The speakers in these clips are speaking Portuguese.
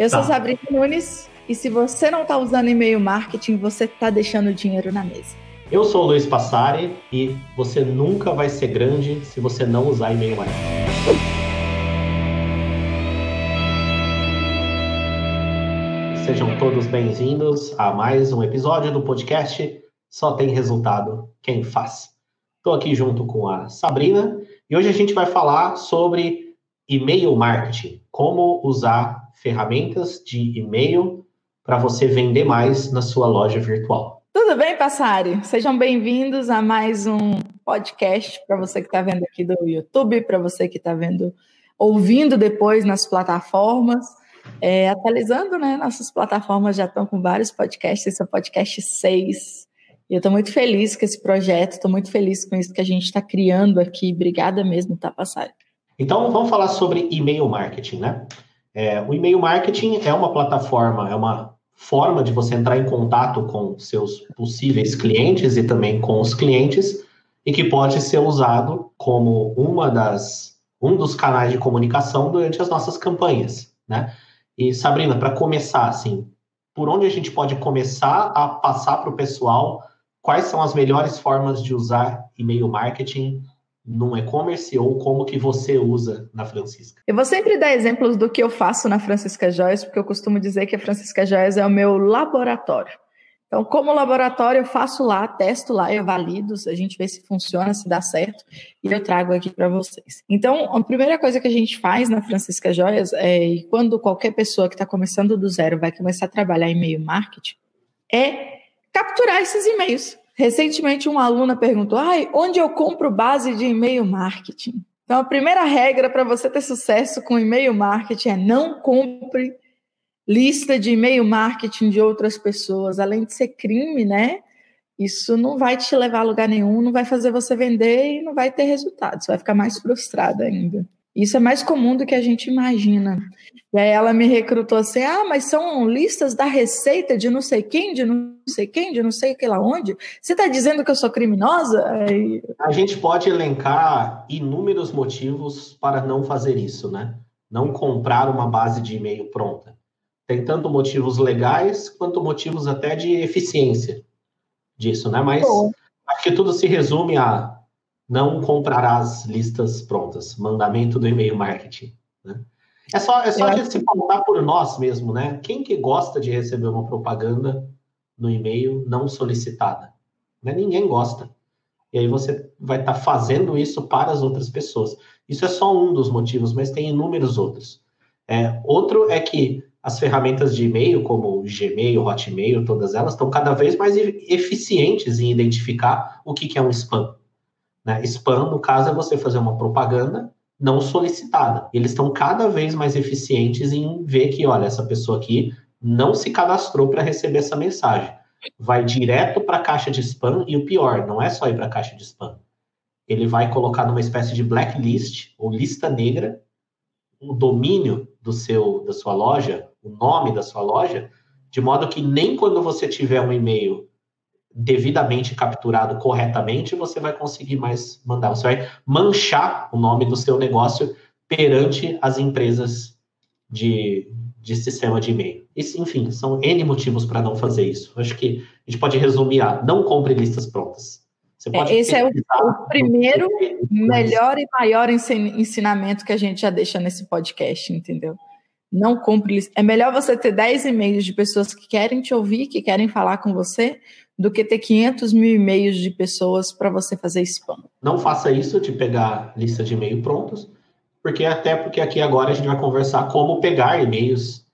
Eu sou tá. Sabrina Nunes e se você não está usando e-mail marketing, você está deixando dinheiro na mesa. Eu sou o Luiz Passari e você nunca vai ser grande se você não usar e-mail marketing. Sejam todos bem-vindos a mais um episódio do podcast Só Tem Resultado Quem Faz. Estou aqui junto com a Sabrina e hoje a gente vai falar sobre e-mail marketing, como usar ferramentas de e-mail para você vender mais na sua loja virtual. Tudo bem, Passari? Sejam bem-vindos a mais um podcast para você que está vendo aqui do YouTube, para você que está vendo, ouvindo depois nas plataformas. É, atualizando, né? Nossas plataformas já estão com vários podcasts, esse é o podcast 6. E eu estou muito feliz com esse projeto, estou muito feliz com isso que a gente está criando aqui. Obrigada mesmo, tá, Passari? Então, vamos falar sobre e-mail marketing, né? É, o e-mail marketing é uma plataforma, é uma forma de você entrar em contato com seus possíveis clientes e também com os clientes e que pode ser usado como uma das um dos canais de comunicação durante as nossas campanhas, né? E Sabrina, para começar assim, por onde a gente pode começar a passar para o pessoal quais são as melhores formas de usar e-mail marketing num e-commerce ou como que você usa na Francisca? Eu vou sempre dar exemplos do que eu faço na Francisca Joias, porque eu costumo dizer que a Francisca Joias é o meu laboratório. Então, como laboratório, eu faço lá, testo lá, eu valido, a gente vê se funciona, se dá certo, e eu trago aqui para vocês. Então, a primeira coisa que a gente faz na Francisca Joias é, e quando qualquer pessoa que está começando do zero vai começar a trabalhar em e-mail marketing, é capturar esses e-mails. Recentemente, uma aluna perguntou: Ai, onde eu compro base de e-mail marketing? Então, a primeira regra para você ter sucesso com e-mail marketing é não compre lista de e-mail marketing de outras pessoas. Além de ser crime, né? Isso não vai te levar a lugar nenhum, não vai fazer você vender e não vai ter resultado. Você vai ficar mais frustrada ainda. Isso é mais comum do que a gente imagina. E aí ela me recrutou assim: ah, mas são listas da receita de não sei quem, de não sei quem, de não sei que lá onde. Você está dizendo que eu sou criminosa? A gente pode elencar inúmeros motivos para não fazer isso, né? Não comprar uma base de e-mail pronta. Tem tanto motivos legais quanto motivos até de eficiência disso, né? Mas Bom. acho que tudo se resume a não comprarás listas prontas. Mandamento do e-mail marketing. Né? É só, é só a gente se pautar por nós mesmo, né? Quem que gosta de receber uma propaganda no e-mail não solicitada? Né? Ninguém gosta. E aí você vai estar tá fazendo isso para as outras pessoas. Isso é só um dos motivos, mas tem inúmeros outros. É, outro é que as ferramentas de e-mail, como Gmail, Hotmail, todas elas, estão cada vez mais eficientes em identificar o que, que é um spam. Né? Spam, no caso, é você fazer uma propaganda não solicitada. Eles estão cada vez mais eficientes em ver que, olha, essa pessoa aqui não se cadastrou para receber essa mensagem. Vai direto para a caixa de spam e o pior, não é só ir para a caixa de spam. Ele vai colocar numa espécie de blacklist ou lista negra o domínio do seu da sua loja, o nome da sua loja, de modo que nem quando você tiver um e-mail devidamente capturado corretamente, você vai conseguir mais mandar. Você vai manchar o nome do seu negócio perante as empresas de, de sistema de e-mail. Isso, enfim, são N motivos para não fazer isso. Acho que a gente pode resumir a não compre listas prontas. É, esse é o, o primeiro, melhor e maior ensinamento que a gente já deixa nesse podcast, entendeu? Não compre. É melhor você ter 10 e-mails de pessoas que querem te ouvir, que querem falar com você, do que ter 500 mil e-mails de pessoas para você fazer spam. Não faça isso de pegar lista de e-mail prontos, porque até porque aqui agora a gente vai conversar como pegar e-mails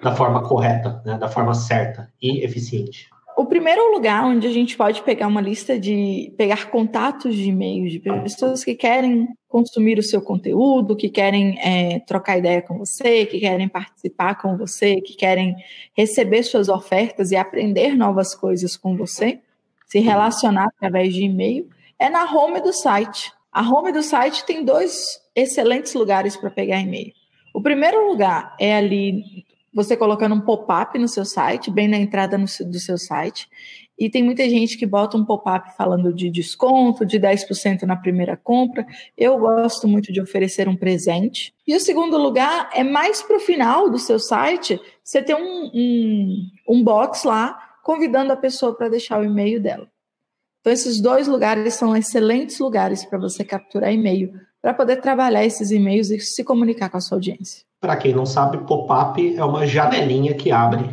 da forma correta, né, da forma certa e eficiente. O primeiro lugar onde a gente pode pegar uma lista de pegar contatos de e-mails de pessoas que querem consumir o seu conteúdo, que querem é, trocar ideia com você, que querem participar com você, que querem receber suas ofertas e aprender novas coisas com você, se relacionar através de e-mail, é na home do site. A home do site tem dois excelentes lugares para pegar e-mail. O primeiro lugar é ali você colocando um pop-up no seu site, bem na entrada no, do seu site. e tem muita gente que bota um pop-up falando de desconto, de 10% na primeira compra. Eu gosto muito de oferecer um presente. E o segundo lugar é mais para o final do seu site, você ter um, um, um box lá convidando a pessoa para deixar o e-mail dela. Então, esses dois lugares são excelentes lugares para você capturar e-mail, para poder trabalhar esses e-mails e se comunicar com a sua audiência. Para quem não sabe, pop-up é uma janelinha que abre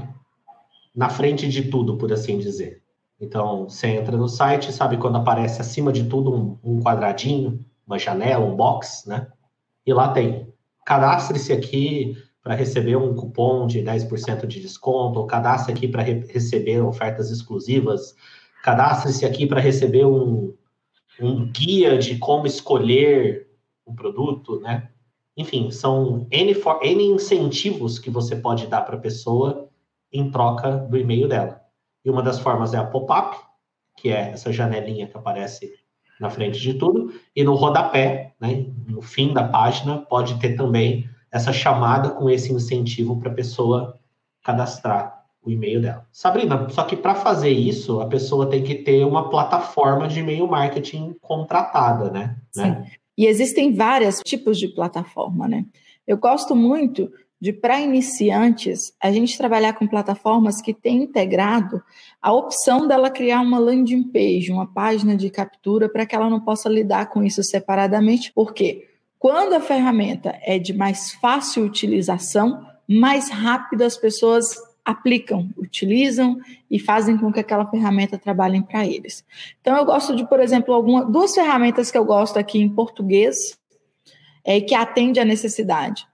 na frente de tudo, por assim dizer. Então, você entra no site, sabe quando aparece acima de tudo um, um quadradinho, uma janela, um box, né? E lá tem, cadastre-se aqui para receber um cupom de 10% de desconto, ou cadastre aqui para re receber ofertas exclusivas, cadastre-se aqui para receber um, um guia de como escolher o produto, né? Enfim, são N, for, N incentivos que você pode dar para a pessoa em troca do e-mail dela. E uma das formas é a pop-up, que é essa janelinha que aparece na frente de tudo, e no rodapé, né, no fim da página, pode ter também essa chamada com esse incentivo para a pessoa cadastrar o e-mail dela. Sabrina, só que para fazer isso, a pessoa tem que ter uma plataforma de e-mail marketing contratada, né? Sim. né? E existem vários tipos de plataforma, né? Eu gosto muito de para iniciantes a gente trabalhar com plataformas que têm integrado a opção dela criar uma landing page, uma página de captura para que ela não possa lidar com isso separadamente, porque quando a ferramenta é de mais fácil utilização, mais rápido as pessoas aplicam, utilizam e fazem com que aquela ferramenta trabalhe para eles. Então eu gosto de, por exemplo, alguma, duas ferramentas que eu gosto aqui em português é, que atende à necessidade.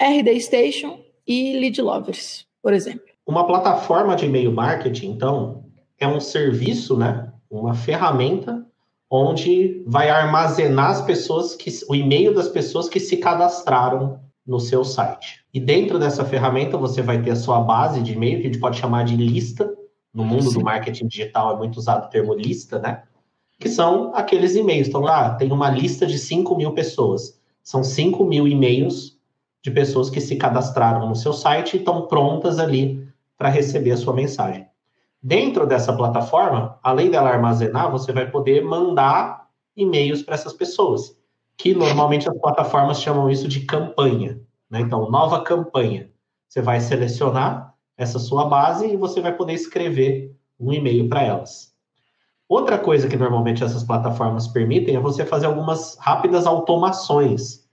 RD Station e Lead Lovers, por exemplo. Uma plataforma de e-mail marketing, então, é um serviço, né? Uma ferramenta onde vai armazenar as pessoas que o e-mail das pessoas que se cadastraram no seu site. E dentro dessa ferramenta você vai ter a sua base de e-mail, que a gente pode chamar de lista. No mundo Sim. do marketing digital é muito usado o termo lista, né? Que são aqueles e-mails. Então, lá ah, tem uma lista de 5 mil pessoas. São 5 mil e-mails de pessoas que se cadastraram no seu site e estão prontas ali para receber a sua mensagem. Dentro dessa plataforma, além dela armazenar, você vai poder mandar e-mails para essas pessoas, que normalmente as plataformas chamam isso de campanha. Né? Então, nova campanha. Você vai selecionar essa sua base e você vai poder escrever um e-mail para elas. Outra coisa que normalmente essas plataformas permitem é você fazer algumas rápidas automações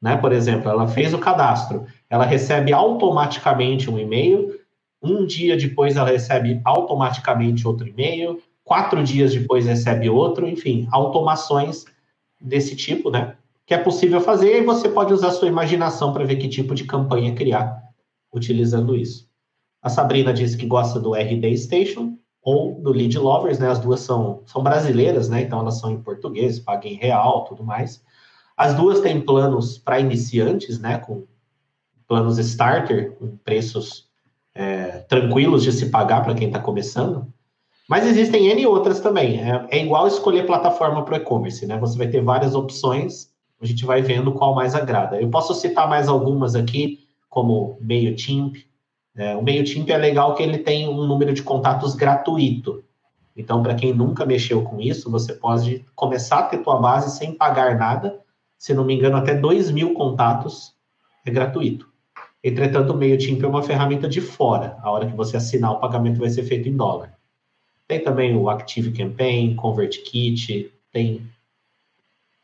né? Por exemplo, ela fez o cadastro, ela recebe automaticamente um e-mail, um dia depois ela recebe automaticamente outro e-mail, quatro dias depois recebe outro, enfim, automações desse tipo, né? Que é possível fazer e você pode usar sua imaginação para ver que tipo de campanha criar utilizando isso. A Sabrina disse que gosta do RD Station ou do Lead Lovers, né? As duas são, são brasileiras, né? Então elas são em português, pagam em real, tudo mais. As duas têm planos para iniciantes, né? Com planos starter, com preços é, tranquilos de se pagar para quem está começando. Mas existem N outras também. É, é igual escolher plataforma para e-commerce, né? Você vai ter várias opções, a gente vai vendo qual mais agrada. Eu posso citar mais algumas aqui, como MailChimp. É, o MailChimp é legal que ele tem um número de contatos gratuito. Então, para quem nunca mexeu com isso, você pode começar a ter tua base sem pagar nada se não me engano, até 2 mil contatos é gratuito. Entretanto, o MailChimp é uma ferramenta de fora. A hora que você assinar, o pagamento vai ser feito em dólar. Tem também o Active Campaign, ConvertKit, tem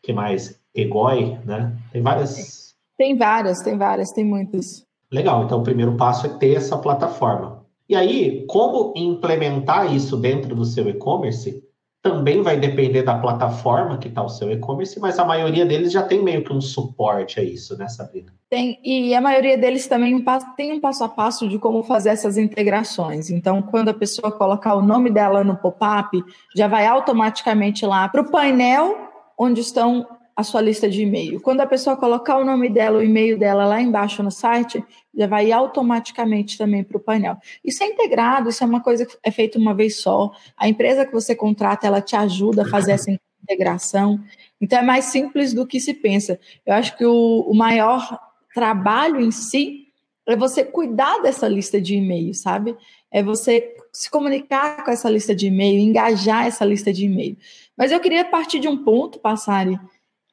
que mais? Egoi, né? Tem várias. Tem várias, tem várias, tem muitas. Legal, então o primeiro passo é ter essa plataforma. E aí, como implementar isso dentro do seu e-commerce? Também vai depender da plataforma que está o seu e-commerce, mas a maioria deles já tem meio que um suporte a isso, né, Sabrina? Tem, e a maioria deles também tem um passo a passo de como fazer essas integrações. Então, quando a pessoa colocar o nome dela no pop-up, já vai automaticamente lá para o painel onde estão a sua lista de e-mail. Quando a pessoa colocar o nome dela, o e-mail dela lá embaixo no site, já vai automaticamente também para o painel. Isso é integrado, isso é uma coisa que é feita uma vez só. A empresa que você contrata, ela te ajuda a fazer essa integração. Então é mais simples do que se pensa. Eu acho que o, o maior trabalho em si é você cuidar dessa lista de e-mail, sabe? É você se comunicar com essa lista de e-mail, engajar essa lista de e-mail. Mas eu queria partir de um ponto, Passari,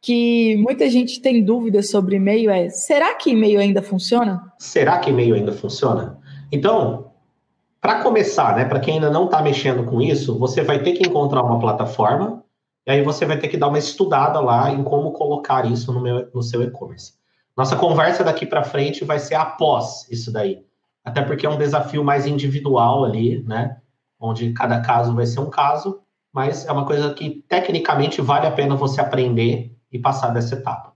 que muita gente tem dúvidas sobre e-mail, é será que e-mail ainda funciona? Será que e-mail ainda funciona? Então, para começar, né, para quem ainda não está mexendo com isso, você vai ter que encontrar uma plataforma e aí você vai ter que dar uma estudada lá em como colocar isso no, meu, no seu e-commerce. Nossa conversa daqui para frente vai ser após isso daí. Até porque é um desafio mais individual ali, né? Onde cada caso vai ser um caso, mas é uma coisa que tecnicamente vale a pena você aprender e passar dessa etapa.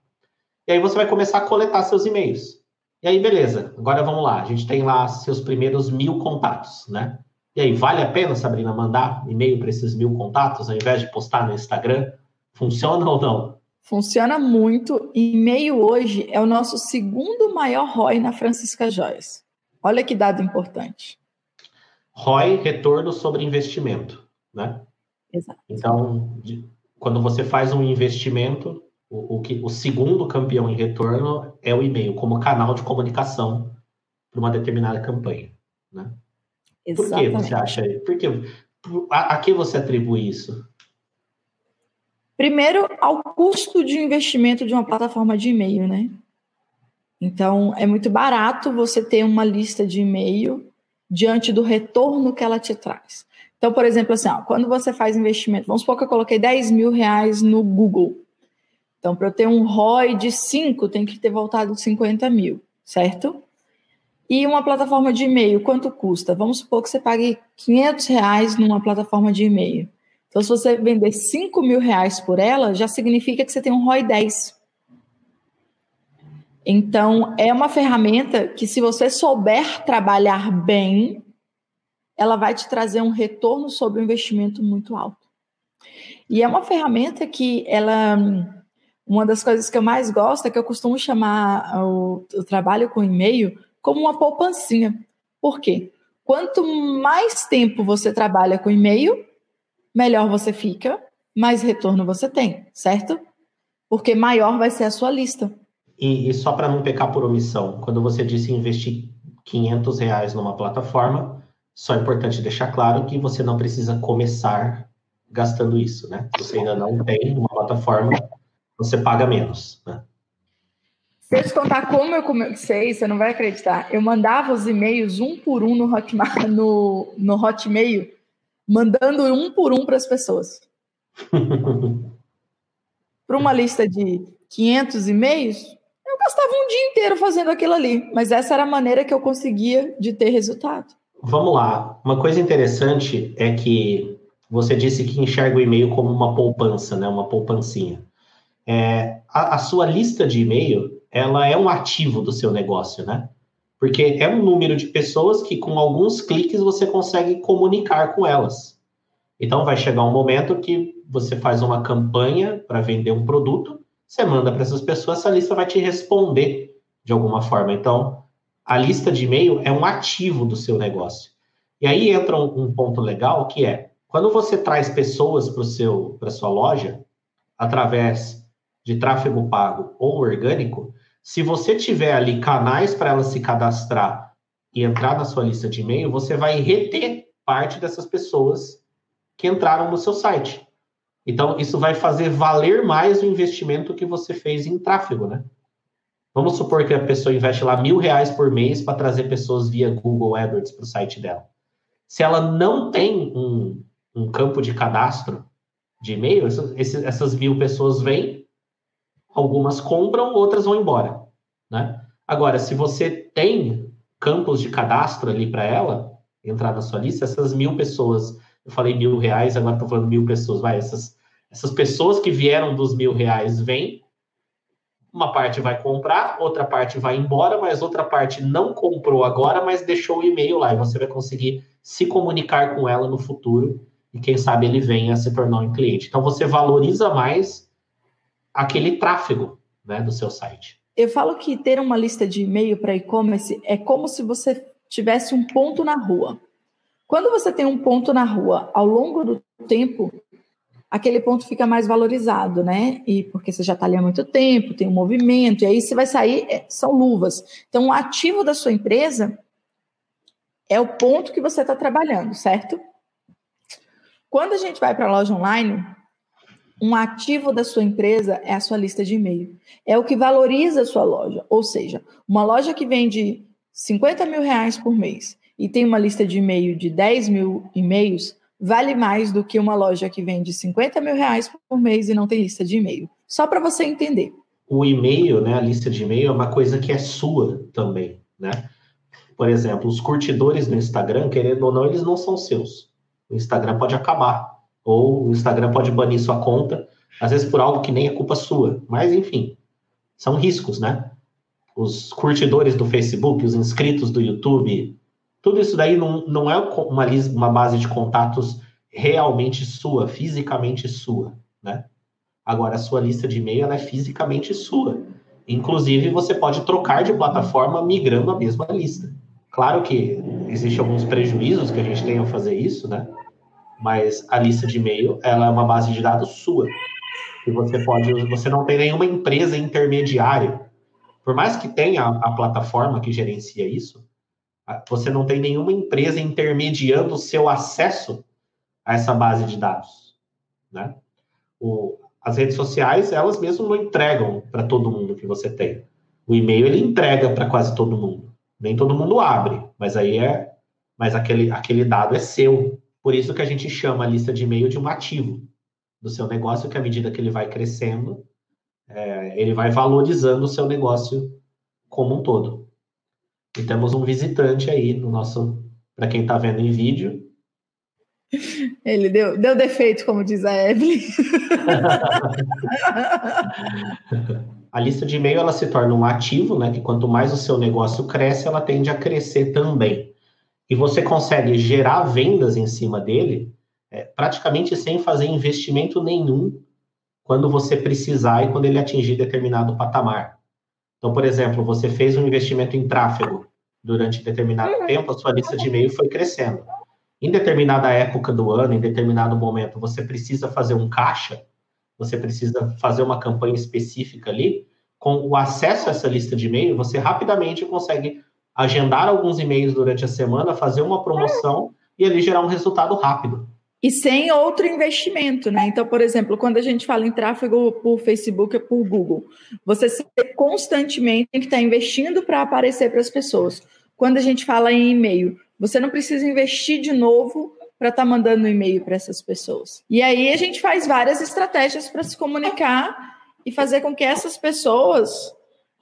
E aí você vai começar a coletar seus e-mails. E aí, beleza, agora vamos lá. A gente tem lá seus primeiros mil contatos, né? E aí, vale a pena, Sabrina, mandar e-mail para esses mil contatos ao invés de postar no Instagram? Funciona ou não? Funciona muito. E-mail hoje é o nosso segundo maior ROI na Francisca Joias. Olha que dado importante. ROI, retorno sobre investimento, né? Exato. Então, quando você faz um investimento, o, o, que, o segundo campeão em retorno é o e-mail, como canal de comunicação para uma determinada campanha, né? Exatamente. Por que você acha? Por que, a, a que você atribui isso? Primeiro, ao custo de investimento de uma plataforma de e-mail, né? Então, é muito barato você ter uma lista de e-mail diante do retorno que ela te traz. Então, por exemplo, assim, ó, quando você faz investimento, vamos supor que eu coloquei 10 mil reais no Google. Então, para eu ter um ROI de 5, tem que ter voltado 50 mil, certo? E uma plataforma de e-mail, quanto custa? Vamos supor que você pague 500 reais numa plataforma de e-mail. Então, se você vender 5 mil reais por ela, já significa que você tem um ROI 10. Então, é uma ferramenta que, se você souber trabalhar bem, ela vai te trazer um retorno sobre o investimento muito alto. E é uma ferramenta que ela. Uma das coisas que eu mais gosto é que eu costumo chamar o, o trabalho com e-mail como uma poupancinha. Por quê? Quanto mais tempo você trabalha com e-mail, melhor você fica, mais retorno você tem, certo? Porque maior vai ser a sua lista. E, e só para não pecar por omissão, quando você disse investir 500 reais numa plataforma, só é importante deixar claro que você não precisa começar gastando isso, né? Se você ainda não tem uma plataforma, você paga menos, né? Se eu te contar como eu comecei, você não vai acreditar. Eu mandava os e-mails um por um no Hotmail, no, no Hotmail mandando um por um para as pessoas. para uma lista de 500 e-mails, eu gastava um dia inteiro fazendo aquilo ali. Mas essa era a maneira que eu conseguia de ter resultado. Vamos lá. Uma coisa interessante é que você disse que enxerga o e-mail como uma poupança, né? Uma poupancinha. É, a, a sua lista de e-mail ela é um ativo do seu negócio, né? Porque é um número de pessoas que com alguns cliques você consegue comunicar com elas. Então vai chegar um momento que você faz uma campanha para vender um produto, você manda para essas pessoas, essa lista vai te responder de alguma forma. Então, a lista de e-mail é um ativo do seu negócio. E aí entra um, um ponto legal que é quando você traz pessoas para para sua loja através de tráfego pago ou orgânico, se você tiver ali canais para ela se cadastrar e entrar na sua lista de e-mail, você vai reter parte dessas pessoas que entraram no seu site. Então, isso vai fazer valer mais o investimento que você fez em tráfego, né? Vamos supor que a pessoa investe lá mil reais por mês para trazer pessoas via Google AdWords para o site dela. Se ela não tem um, um campo de cadastro de e-mail, essas, essas mil pessoas vêm, algumas compram, outras vão embora, né? Agora, se você tem campos de cadastro ali para ela entrar na sua lista, essas mil pessoas, eu falei mil reais, agora estou falando mil pessoas, vai, essas, essas pessoas que vieram dos mil reais vêm, uma parte vai comprar, outra parte vai embora, mas outra parte não comprou agora, mas deixou o e-mail lá e você vai conseguir se comunicar com ela no futuro e quem sabe ele venha se tornar um cliente. Então você valoriza mais aquele tráfego né, do seu site. Eu falo que ter uma lista de e-mail para e-commerce é como se você tivesse um ponto na rua. Quando você tem um ponto na rua ao longo do tempo, aquele ponto fica mais valorizado, né? E porque você já está ali há muito tempo, tem um movimento, e aí você vai sair, é, são luvas. Então, o ativo da sua empresa é o ponto que você está trabalhando, certo? Quando a gente vai para a loja online, um ativo da sua empresa é a sua lista de e-mail. É o que valoriza a sua loja. Ou seja, uma loja que vende 50 mil reais por mês e tem uma lista de e-mail de 10 mil e-mails, vale mais do que uma loja que vende 50 mil reais por mês e não tem lista de e-mail. Só para você entender. O e-mail, né, a lista de e-mail é uma coisa que é sua também, né? Por exemplo, os curtidores no Instagram, querendo ou não, eles não são seus. O Instagram pode acabar, ou o Instagram pode banir sua conta, às vezes por algo que nem é culpa sua. Mas, enfim, são riscos, né? Os curtidores do Facebook, os inscritos do YouTube, tudo isso daí não, não é uma, uma base de contatos realmente sua, fisicamente sua, né? Agora, a sua lista de e-mail é fisicamente sua. Inclusive, você pode trocar de plataforma migrando a mesma lista. Claro que existem alguns prejuízos que a gente tem ao fazer isso, né? Mas a lista de e-mail, ela é uma base de dados sua. E você pode, você não tem nenhuma empresa intermediária. Por mais que tenha a, a plataforma que gerencia isso, você não tem nenhuma empresa intermediando o seu acesso a essa base de dados, né? O, as redes sociais, elas mesmo não entregam para todo mundo que você tem. O e-mail, ele entrega para quase todo mundo. Nem todo mundo abre, mas aí é... Mas aquele, aquele dado é seu. Por isso que a gente chama a lista de e-mail de um ativo do seu negócio, que à medida que ele vai crescendo, é, ele vai valorizando o seu negócio como um todo. E temos um visitante aí no nosso, para quem está vendo em vídeo. Ele deu, deu defeito, como diz a Evelyn. a lista de e-mail ela se torna um ativo, né? Que quanto mais o seu negócio cresce, ela tende a crescer também. E você consegue gerar vendas em cima dele, é, praticamente sem fazer investimento nenhum, quando você precisar e quando ele atingir determinado patamar. Então, por exemplo, você fez um investimento em tráfego durante determinado uhum. tempo, a sua lista de e-mail foi crescendo. Em determinada época do ano, em determinado momento, você precisa fazer um caixa, você precisa fazer uma campanha específica ali, com o acesso a essa lista de e-mail, você rapidamente consegue agendar alguns e-mails durante a semana, fazer uma promoção e ali gerar um resultado rápido e sem outro investimento, né? Então, por exemplo, quando a gente fala em tráfego por Facebook ou por Google, você constantemente tem que estar investindo para aparecer para as pessoas. Quando a gente fala em e-mail, você não precisa investir de novo para estar tá mandando e-mail para essas pessoas. E aí a gente faz várias estratégias para se comunicar e fazer com que essas pessoas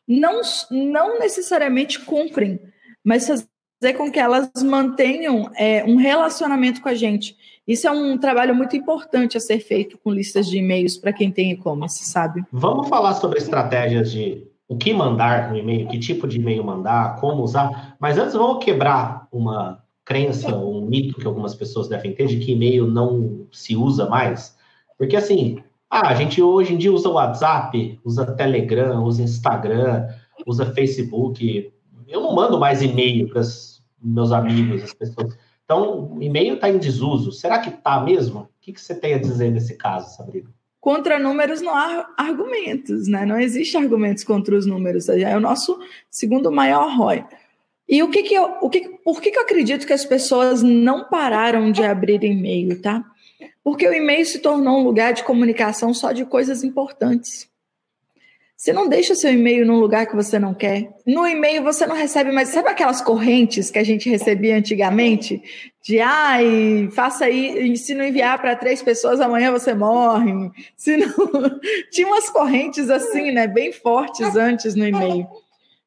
não, não necessariamente comprem, mas fazer com que elas mantenham é, um relacionamento com a gente. Isso é um trabalho muito importante a ser feito com listas de e-mails para quem tem e-commerce, sabe? Vamos falar sobre estratégias de o que mandar no e-mail, que tipo de e-mail mandar, como usar. Mas antes vamos quebrar uma crença, um mito que algumas pessoas devem ter de que e-mail não se usa mais. Porque assim, ah, a gente hoje em dia usa WhatsApp, usa Telegram, usa Instagram, usa Facebook. Eu não mando mais e-mail para meus amigos, as pessoas. Então, o e-mail está em desuso. Será que está mesmo? O que, que você tem a dizer nesse caso, Sabrina? Contra números não há argumentos, né? Não existe argumentos contra os números. É o nosso segundo maior ROI. E o que que eu, o que, por que, que eu acredito que as pessoas não pararam de abrir e-mail, tá? Porque o e-mail se tornou um lugar de comunicação só de coisas importantes. Você não deixa seu e-mail num lugar que você não quer. No e-mail você não recebe mais. Sabe aquelas correntes que a gente recebia antigamente? De ai, faça aí, se não enviar para três pessoas, amanhã você morre. Se não... Tinha umas correntes assim, né? Bem fortes antes no e-mail.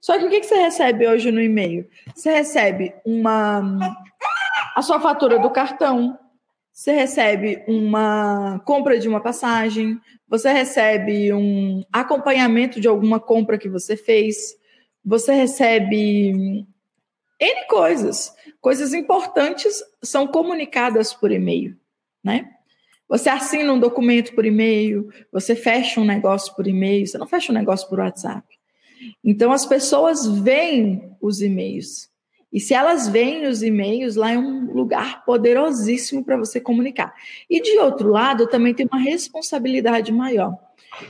Só que o que você recebe hoje no e-mail? Você recebe uma a sua fatura do cartão, você recebe uma compra de uma passagem, você recebe um acompanhamento de alguma compra que você fez, você recebe N coisas. Coisas importantes são comunicadas por e-mail, né? Você assina um documento por e-mail, você fecha um negócio por e-mail, você não fecha um negócio por WhatsApp. Então as pessoas veem os e-mails E se elas veem os e-mails, lá é um lugar poderosíssimo para você comunicar. E de outro lado, também tem uma responsabilidade maior.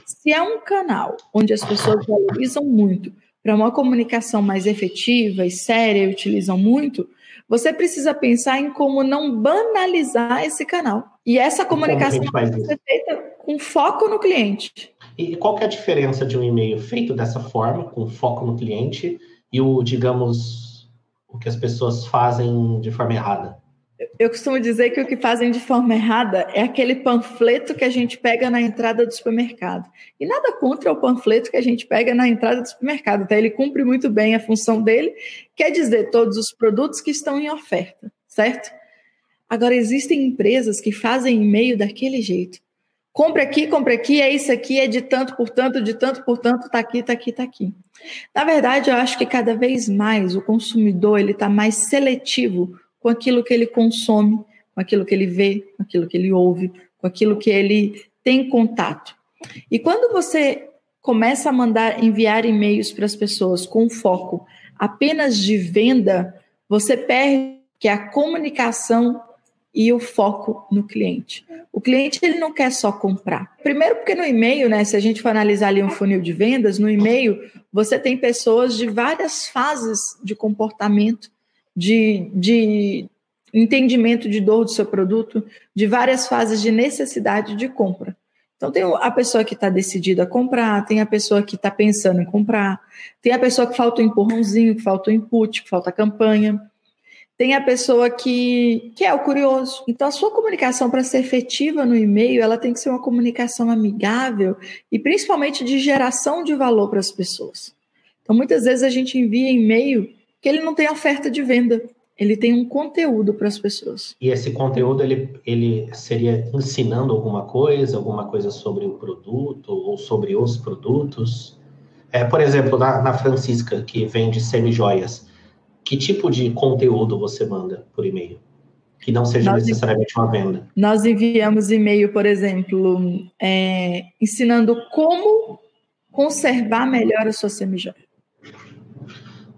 Se é um canal onde as pessoas valorizam muito para uma comunicação mais efetiva e séria e utilizam muito, você precisa pensar em como não banalizar esse canal. E essa comunicação tem que ser feita com foco no cliente. E qual é a diferença de um e-mail feito dessa forma, com foco no cliente, e o, digamos, o que as pessoas fazem de forma errada? Eu costumo dizer que o que fazem de forma errada é aquele panfleto que a gente pega na entrada do supermercado. E nada contra o panfleto que a gente pega na entrada do supermercado, tá? Ele cumpre muito bem a função dele, quer dizer, todos os produtos que estão em oferta, certo? Agora, existem empresas que fazem e-mail daquele jeito. Compre aqui, compre aqui, é isso aqui, é de tanto por tanto, de tanto por tanto, tá aqui, tá aqui, tá aqui. Na verdade, eu acho que cada vez mais o consumidor ele está mais seletivo com aquilo que ele consome, com aquilo que ele vê, com aquilo que ele ouve, com aquilo que ele tem contato. E quando você começa a mandar enviar e-mails para as pessoas com foco apenas de venda, você perde que é a comunicação e o foco no cliente. O cliente ele não quer só comprar. Primeiro porque no e-mail, né, se a gente for analisar ali um funil de vendas, no e-mail você tem pessoas de várias fases de comportamento, de, de entendimento de dor do seu produto, de várias fases de necessidade de compra. Então tem a pessoa que está decidida a comprar, tem a pessoa que está pensando em comprar, tem a pessoa que falta o um empurrãozinho, que falta o um input, que falta a campanha tem a pessoa que, que é o curioso. Então, a sua comunicação, para ser efetiva no e-mail, ela tem que ser uma comunicação amigável e principalmente de geração de valor para as pessoas. Então, muitas vezes a gente envia e-mail que ele não tem oferta de venda, ele tem um conteúdo para as pessoas. E esse conteúdo, ele, ele seria ensinando alguma coisa, alguma coisa sobre o produto ou sobre os produtos? É, por exemplo, na, na Francisca, que vende semi-joias, que tipo de conteúdo você manda por e-mail? Que não seja nós, necessariamente uma venda. Nós enviamos e-mail, por exemplo, é, ensinando como conservar melhor a sua semijoia.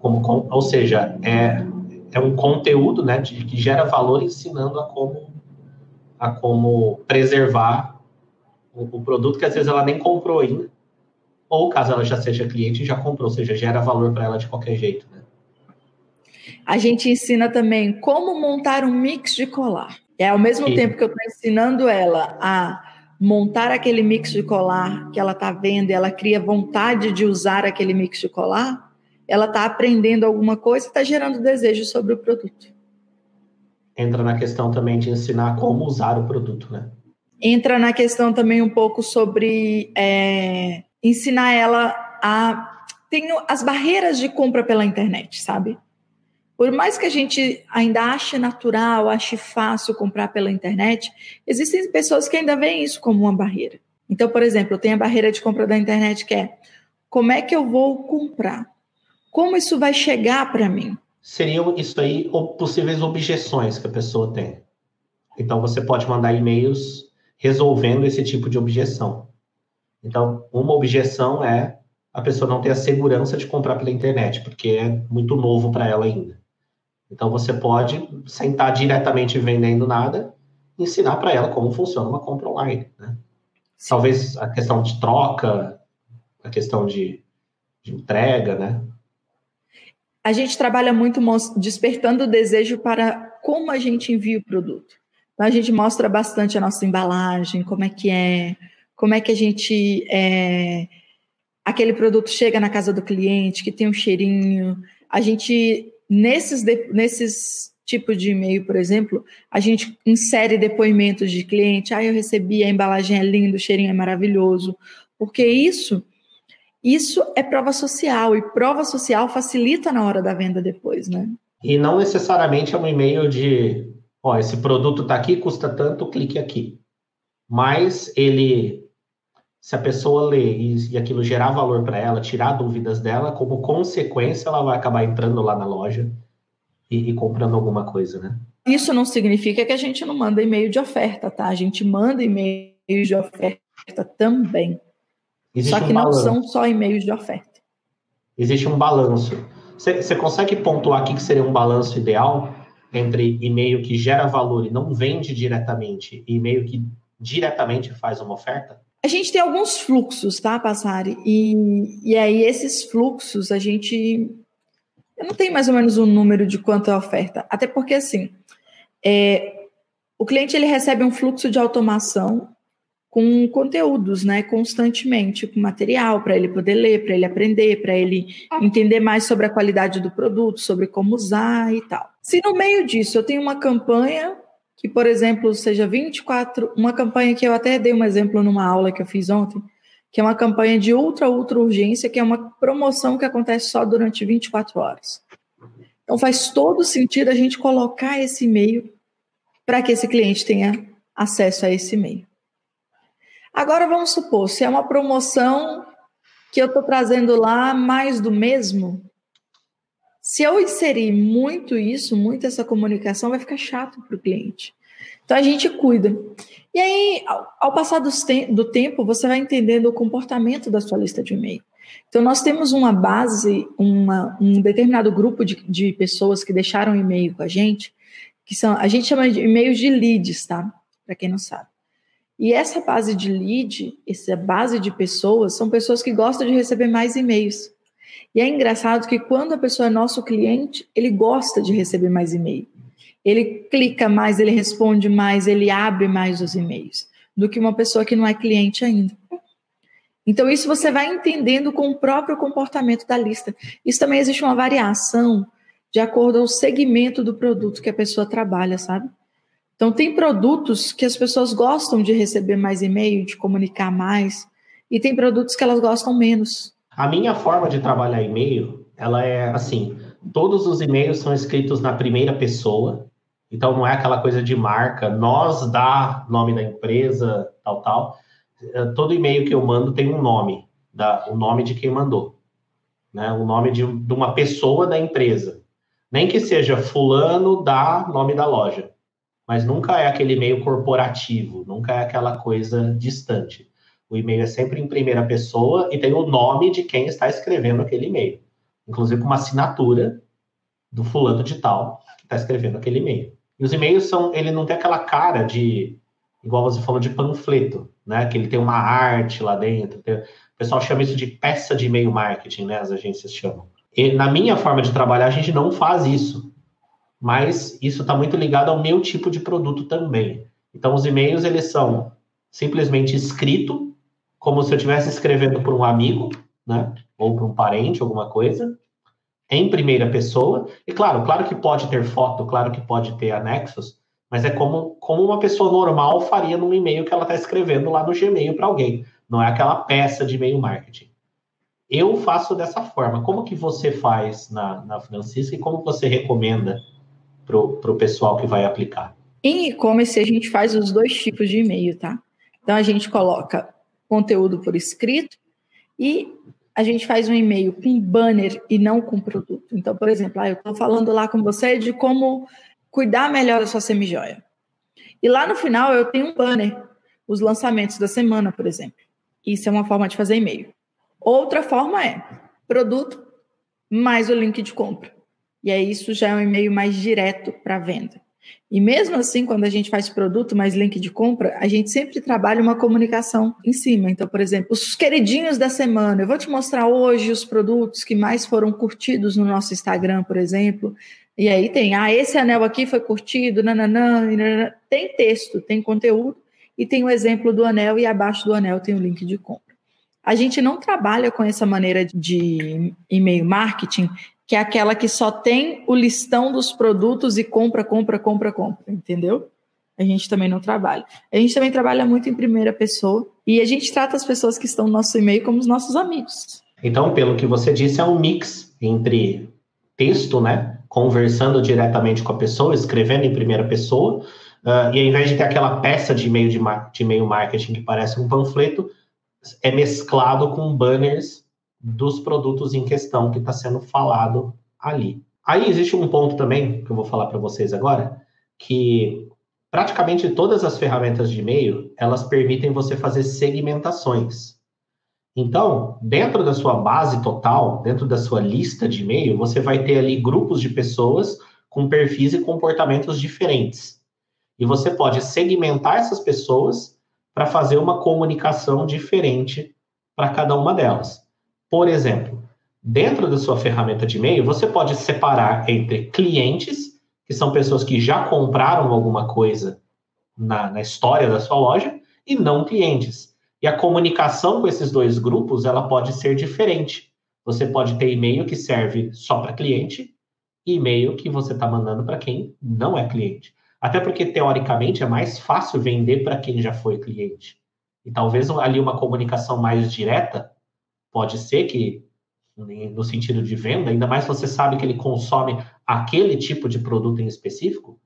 Como, com, ou seja, é, é um conteúdo né, de, que gera valor ensinando a como, a como preservar o, o produto que às vezes ela nem comprou ainda. Ou caso ela já seja cliente, já comprou, ou seja, gera valor para ela de qualquer jeito. Né? A gente ensina também como montar um mix de colar. É ao mesmo Sim. tempo que eu estou ensinando ela a montar aquele mix de colar que ela está vendo, ela cria vontade de usar aquele mix de colar, ela está aprendendo alguma coisa, está gerando desejo sobre o produto. Entra na questão também de ensinar como usar o produto, né? Entra na questão também um pouco sobre é, ensinar ela a tem as barreiras de compra pela internet, sabe? Por mais que a gente ainda ache natural, ache fácil comprar pela internet, existem pessoas que ainda veem isso como uma barreira. Então, por exemplo, tem a barreira de compra da internet que é como é que eu vou comprar? Como isso vai chegar para mim? Seriam isso aí possíveis objeções que a pessoa tem. Então, você pode mandar e-mails resolvendo esse tipo de objeção. Então, uma objeção é a pessoa não ter a segurança de comprar pela internet, porque é muito novo para ela ainda. Então você pode sentar diretamente vendendo nada, ensinar para ela como funciona uma compra online. Né? Talvez a questão de troca, a questão de, de entrega, né? A gente trabalha muito despertando o desejo para como a gente envia o produto. Então, a gente mostra bastante a nossa embalagem, como é que é, como é que a gente. É, aquele produto chega na casa do cliente, que tem um cheirinho. A gente Nesses, nesses tipos de e-mail, por exemplo, a gente insere depoimentos de cliente. Ah, eu recebi, a embalagem é linda, o cheirinho é maravilhoso. Porque isso, isso é prova social, e prova social facilita na hora da venda depois, né? E não necessariamente é um e-mail de, ó, esse produto está aqui, custa tanto, clique aqui. Mas ele se a pessoa ler e, e aquilo gerar valor para ela, tirar dúvidas dela, como consequência, ela vai acabar entrando lá na loja e, e comprando alguma coisa, né? Isso não significa que a gente não manda e-mail de oferta, tá? A gente manda e-mail de oferta também. Existe só que um não são só e-mails de oferta. Existe um balanço. Você consegue pontuar aqui que seria um balanço ideal entre e-mail que gera valor e não vende diretamente e e-mail que diretamente faz uma oferta? A gente tem alguns fluxos, tá, Passari? E, e aí, esses fluxos, a gente. Eu não tenho mais ou menos um número de quanto é a oferta. Até porque, assim, é, o cliente ele recebe um fluxo de automação com conteúdos, né, constantemente, com material para ele poder ler, para ele aprender, para ele entender mais sobre a qualidade do produto, sobre como usar e tal. Se no meio disso eu tenho uma campanha que, por exemplo, seja 24, uma campanha que eu até dei um exemplo numa aula que eu fiz ontem, que é uma campanha de ultra, ultra urgência, que é uma promoção que acontece só durante 24 horas. Então faz todo sentido a gente colocar esse e-mail para que esse cliente tenha acesso a esse e-mail. Agora vamos supor, se é uma promoção que eu estou trazendo lá mais do mesmo, se eu inserir muito isso, muito essa comunicação, vai ficar chato para o cliente. Então a gente cuida. E aí, ao, ao passar te do tempo, você vai entendendo o comportamento da sua lista de e-mail. Então, nós temos uma base, uma, um determinado grupo de, de pessoas que deixaram e-mail com a gente, que são, a gente chama de e-mails de leads, tá? Para quem não sabe. E essa base de lead, essa base de pessoas, são pessoas que gostam de receber mais e-mails. E é engraçado que quando a pessoa é nosso cliente, ele gosta de receber mais e-mail. Ele clica mais, ele responde mais, ele abre mais os e-mails do que uma pessoa que não é cliente ainda. Então, isso você vai entendendo com o próprio comportamento da lista. Isso também existe uma variação de acordo ao segmento do produto que a pessoa trabalha, sabe? Então, tem produtos que as pessoas gostam de receber mais e-mail, de comunicar mais, e tem produtos que elas gostam menos. A minha forma de trabalhar e-mail, ela é assim: todos os e-mails são escritos na primeira pessoa, então não é aquela coisa de marca, nós dá nome da empresa, tal, tal. Eh, todo e-mail que eu mando tem um nome, da, o nome de quem mandou, né? O nome de, de uma pessoa da empresa. Nem que seja fulano da nome da loja mas nunca é aquele e-mail corporativo, nunca é aquela coisa distante. O e-mail é sempre em primeira pessoa e tem o nome de quem está escrevendo aquele e-mail, inclusive com uma assinatura do fulano de tal que está escrevendo aquele e-mail. E os e-mails são, ele não tem aquela cara de, igual você falou, de panfleto, né? Que ele tem uma arte lá dentro. Tem, o pessoal chama isso de peça de e-mail marketing, né? As agências chamam. E na minha forma de trabalhar, a gente não faz isso mas isso está muito ligado ao meu tipo de produto também. Então, os e-mails, eles são simplesmente escrito, como se eu estivesse escrevendo para um amigo, né? Ou para um parente, alguma coisa, em primeira pessoa. E claro, claro que pode ter foto, claro que pode ter anexos, mas é como, como uma pessoa normal faria num e-mail que ela está escrevendo lá no Gmail para alguém. Não é aquela peça de e-mail marketing. Eu faço dessa forma. Como que você faz na, na Francisca e como você recomenda para o pessoal que vai aplicar? Em e-commerce, a gente faz os dois tipos de e-mail, tá? Então, a gente coloca conteúdo por escrito e a gente faz um e-mail com banner e não com produto. Então, por exemplo, ah, eu estou falando lá com você de como cuidar melhor da sua semijoia. E lá no final eu tenho um banner, os lançamentos da semana, por exemplo. Isso é uma forma de fazer e-mail. Outra forma é produto mais o link de compra. E aí isso já é um e-mail mais direto para venda. E mesmo assim, quando a gente faz produto mais link de compra, a gente sempre trabalha uma comunicação em cima. Então, por exemplo, os queridinhos da semana. Eu vou te mostrar hoje os produtos que mais foram curtidos no nosso Instagram, por exemplo. E aí tem, ah, esse anel aqui foi curtido, nananã, nananã. Tem texto, tem conteúdo e tem o exemplo do anel e abaixo do anel tem o link de compra. A gente não trabalha com essa maneira de e-mail marketing que é aquela que só tem o listão dos produtos e compra, compra, compra, compra, entendeu? A gente também não trabalha. A gente também trabalha muito em primeira pessoa e a gente trata as pessoas que estão no nosso e-mail como os nossos amigos. Então, pelo que você disse, é um mix entre texto, né? Conversando diretamente com a pessoa, escrevendo em primeira pessoa, uh, e ao invés de ter aquela peça de e-mail de, de e-mail marketing que parece um panfleto, é mesclado com banners dos produtos em questão que está sendo falado ali. Aí existe um ponto também que eu vou falar para vocês agora, que praticamente todas as ferramentas de e-mail elas permitem você fazer segmentações. Então, dentro da sua base total, dentro da sua lista de e-mail, você vai ter ali grupos de pessoas com perfis e comportamentos diferentes. E você pode segmentar essas pessoas para fazer uma comunicação diferente para cada uma delas. Por exemplo, dentro da sua ferramenta de e-mail, você pode separar entre clientes, que são pessoas que já compraram alguma coisa na, na história da sua loja, e não clientes. E a comunicação com esses dois grupos, ela pode ser diferente. Você pode ter e-mail que serve só para cliente e e-mail que você está mandando para quem não é cliente. Até porque, teoricamente, é mais fácil vender para quem já foi cliente. E talvez ali uma comunicação mais direta pode ser que, no sentido de venda, ainda mais você sabe que ele consome aquele tipo de produto em específico,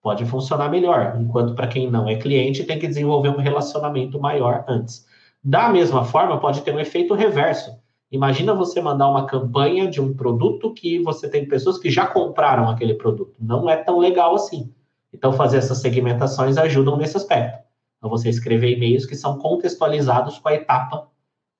pode funcionar melhor. Enquanto para quem não é cliente, tem que desenvolver um relacionamento maior antes. Da mesma forma, pode ter um efeito reverso. Imagina você mandar uma campanha de um produto que você tem pessoas que já compraram aquele produto. Não é tão legal assim. Então, fazer essas segmentações ajudam nesse aspecto. Então, você escrever e-mails que são contextualizados com a etapa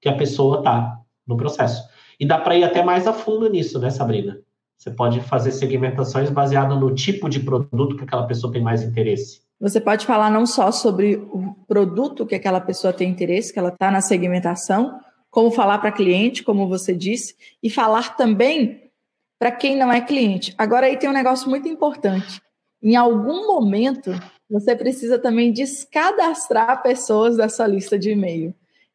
que a pessoa está no processo. E dá para ir até mais a fundo nisso, né, Sabrina? Você pode fazer segmentações baseado no tipo de produto que aquela pessoa tem mais interesse. Você pode falar não só sobre o produto que aquela pessoa tem interesse, que ela está na segmentação, como falar para cliente, como você disse, e falar também para quem não é cliente. Agora aí tem um negócio muito importante. Em algum momento, você precisa também descadastrar pessoas da sua lista de e-mail.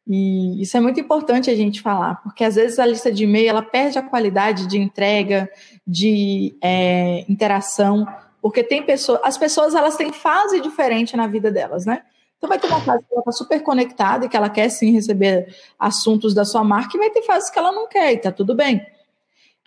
E isso é muito importante a gente falar, porque às vezes a lista de e-mail ela perde a qualidade de entrega, de é, interação, porque tem pessoas, as pessoas elas têm fase diferente na vida delas, né? Então vai ter uma fase que ela está super conectada e que ela quer sim receber assuntos da sua marca, e vai ter fases que ela não quer, e tá tudo bem.